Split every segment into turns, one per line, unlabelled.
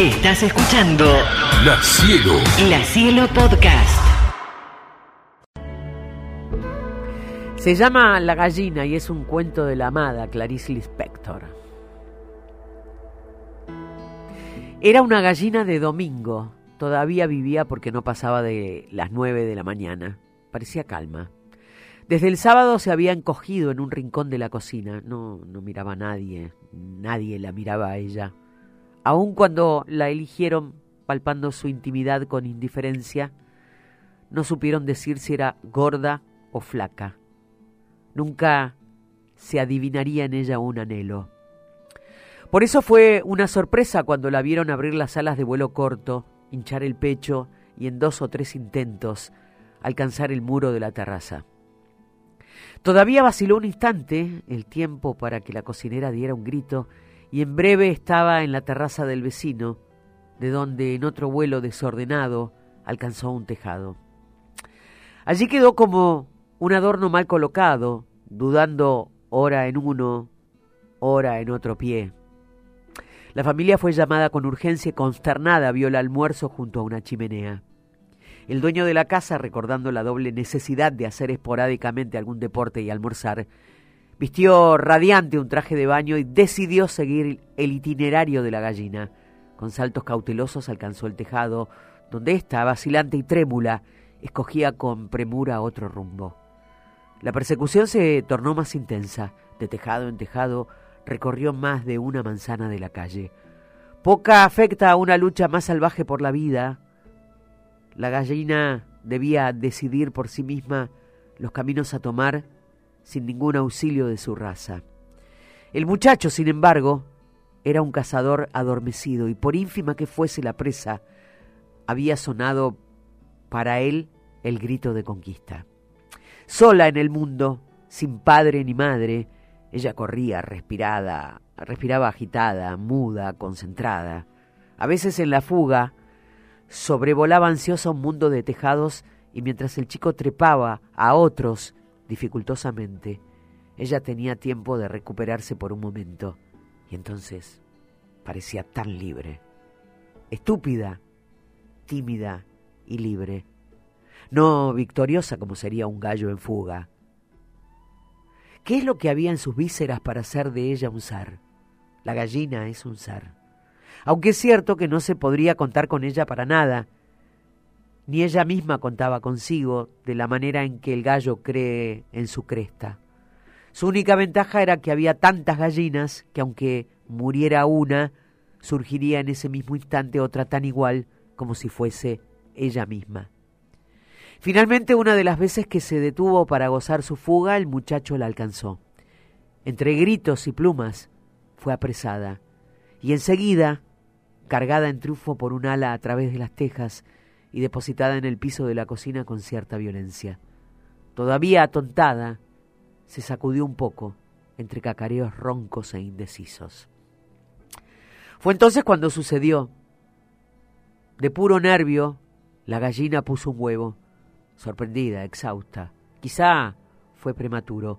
Estás escuchando
La Cielo.
La Cielo Podcast.
Se llama La gallina y es un cuento de la amada Clarice Lispector. Era una gallina de domingo. Todavía vivía porque no pasaba de las nueve de la mañana. Parecía calma. Desde el sábado se había encogido en un rincón de la cocina. No, no miraba a nadie. Nadie la miraba a ella. Aun cuando la eligieron palpando su intimidad con indiferencia, no supieron decir si era gorda o flaca. Nunca se adivinaría en ella un anhelo. Por eso fue una sorpresa cuando la vieron abrir las alas de vuelo corto, hinchar el pecho y en dos o tres intentos alcanzar el muro de la terraza. Todavía vaciló un instante el tiempo para que la cocinera diera un grito y en breve estaba en la terraza del vecino, de donde en otro vuelo desordenado alcanzó un tejado. Allí quedó como un adorno mal colocado, dudando ora en uno, ora en otro pie. La familia fue llamada con urgencia y consternada vio el almuerzo junto a una chimenea. El dueño de la casa, recordando la doble necesidad de hacer esporádicamente algún deporte y almorzar, vistió radiante un traje de baño y decidió seguir el itinerario de la gallina. Con saltos cautelosos alcanzó el tejado, donde ésta, vacilante y trémula, escogía con premura otro rumbo. La persecución se tornó más intensa. De tejado en tejado recorrió más de una manzana de la calle. Poca afecta a una lucha más salvaje por la vida. La gallina debía decidir por sí misma los caminos a tomar sin ningún auxilio de su raza. El muchacho, sin embargo, era un cazador adormecido y por ínfima que fuese la presa, había sonado para él el grito de conquista. Sola en el mundo, sin padre ni madre, ella corría respirada, respiraba agitada, muda, concentrada. A veces en la fuga sobrevolaba ansiosa un mundo de tejados y mientras el chico trepaba a otros dificultosamente, ella tenía tiempo de recuperarse por un momento y entonces parecía tan libre, estúpida, tímida y libre no victoriosa como sería un gallo en fuga. ¿Qué es lo que había en sus vísceras para hacer de ella un zar? La gallina es un zar. Aunque es cierto que no se podría contar con ella para nada, ni ella misma contaba consigo de la manera en que el gallo cree en su cresta. Su única ventaja era que había tantas gallinas que aunque muriera una, surgiría en ese mismo instante otra tan igual como si fuese ella misma. Finalmente, una de las veces que se detuvo para gozar su fuga, el muchacho la alcanzó. Entre gritos y plumas, fue apresada, y enseguida, cargada en triunfo por un ala a través de las tejas y depositada en el piso de la cocina con cierta violencia. Todavía atontada, se sacudió un poco entre cacareos roncos e indecisos. Fue entonces cuando sucedió. De puro nervio, la gallina puso un huevo sorprendida, exhausta. Quizá fue prematuro,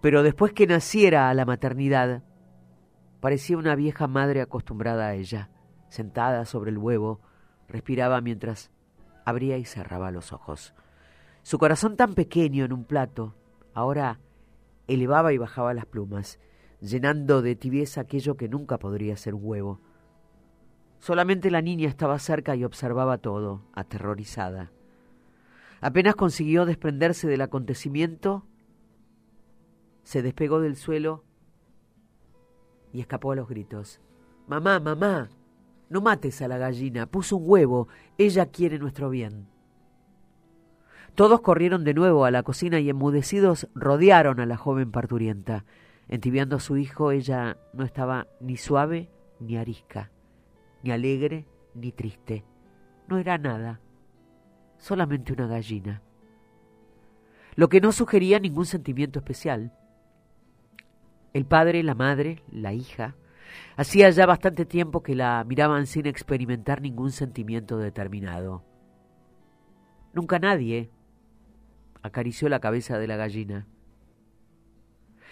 pero después que naciera a la maternidad, parecía una vieja madre acostumbrada a ella. Sentada sobre el huevo, respiraba mientras abría y cerraba los ojos. Su corazón tan pequeño en un plato, ahora elevaba y bajaba las plumas, llenando de tibieza aquello que nunca podría ser un huevo. Solamente la niña estaba cerca y observaba todo, aterrorizada. Apenas consiguió desprenderse del acontecimiento, se despegó del suelo y escapó a los gritos. Mamá, mamá, no mates a la gallina, puso un huevo, ella quiere nuestro bien. Todos corrieron de nuevo a la cocina y enmudecidos rodearon a la joven parturienta. Entibiando a su hijo, ella no estaba ni suave ni arisca, ni alegre ni triste. No era nada solamente una gallina, lo que no sugería ningún sentimiento especial. El padre, la madre, la hija, hacía ya bastante tiempo que la miraban sin experimentar ningún sentimiento determinado. Nunca nadie acarició la cabeza de la gallina.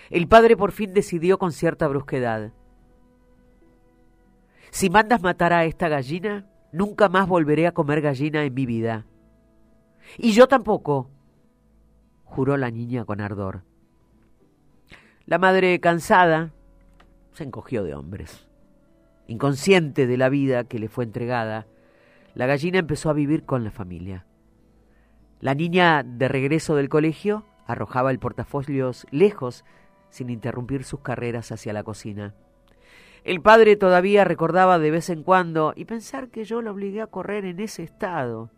El padre por fin decidió con cierta brusquedad. Si mandas matar a esta gallina, nunca más volveré a comer gallina en mi vida. Y yo tampoco, juró la niña con ardor. La madre, cansada, se encogió de hombres. Inconsciente de la vida que le fue entregada, la gallina empezó a vivir con la familia. La niña, de regreso del colegio, arrojaba el portafolios lejos, sin interrumpir sus carreras hacia la cocina. El padre todavía recordaba de vez en cuando y pensar que yo la obligué a correr en ese estado.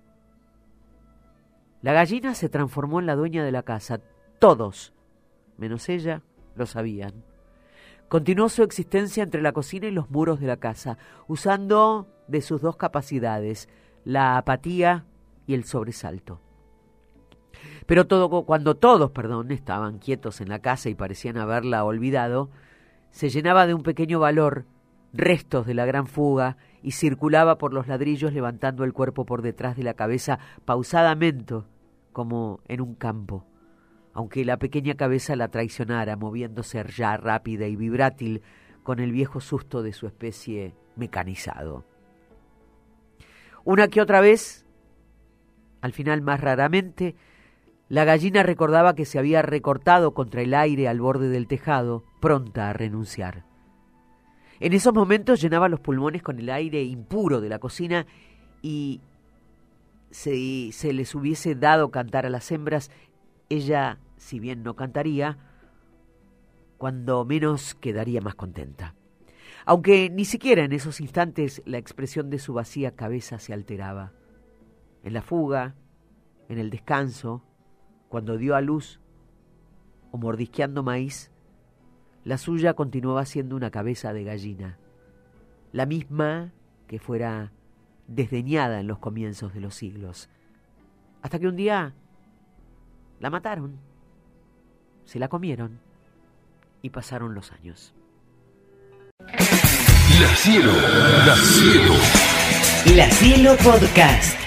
La gallina se transformó en la dueña de la casa. Todos, menos ella, lo sabían. Continuó su existencia entre la cocina y los muros de la casa, usando de sus dos capacidades, la apatía y el sobresalto. Pero todo, cuando todos, perdón, estaban quietos en la casa y parecían haberla olvidado, se llenaba de un pequeño valor, restos de la gran fuga, y circulaba por los ladrillos levantando el cuerpo por detrás de la cabeza pausadamente, como en un campo, aunque la pequeña cabeza la traicionara, moviéndose ya rápida y vibrátil con el viejo susto de su especie mecanizado. Una que otra vez, al final más raramente, la gallina recordaba que se había recortado contra el aire al borde del tejado, pronta a renunciar. En esos momentos llenaba los pulmones con el aire impuro de la cocina y si se les hubiese dado cantar a las hembras, ella, si bien no cantaría, cuando menos quedaría más contenta. Aunque ni siquiera en esos instantes la expresión de su vacía cabeza se alteraba. En la fuga, en el descanso, cuando dio a luz o mordisqueando maíz, la suya continuaba siendo una cabeza de gallina, la misma que fuera desdeñada en los comienzos de los siglos, hasta que un día la mataron, se la comieron y pasaron los años.
La Cielo, La Cielo.
La Cielo Podcast.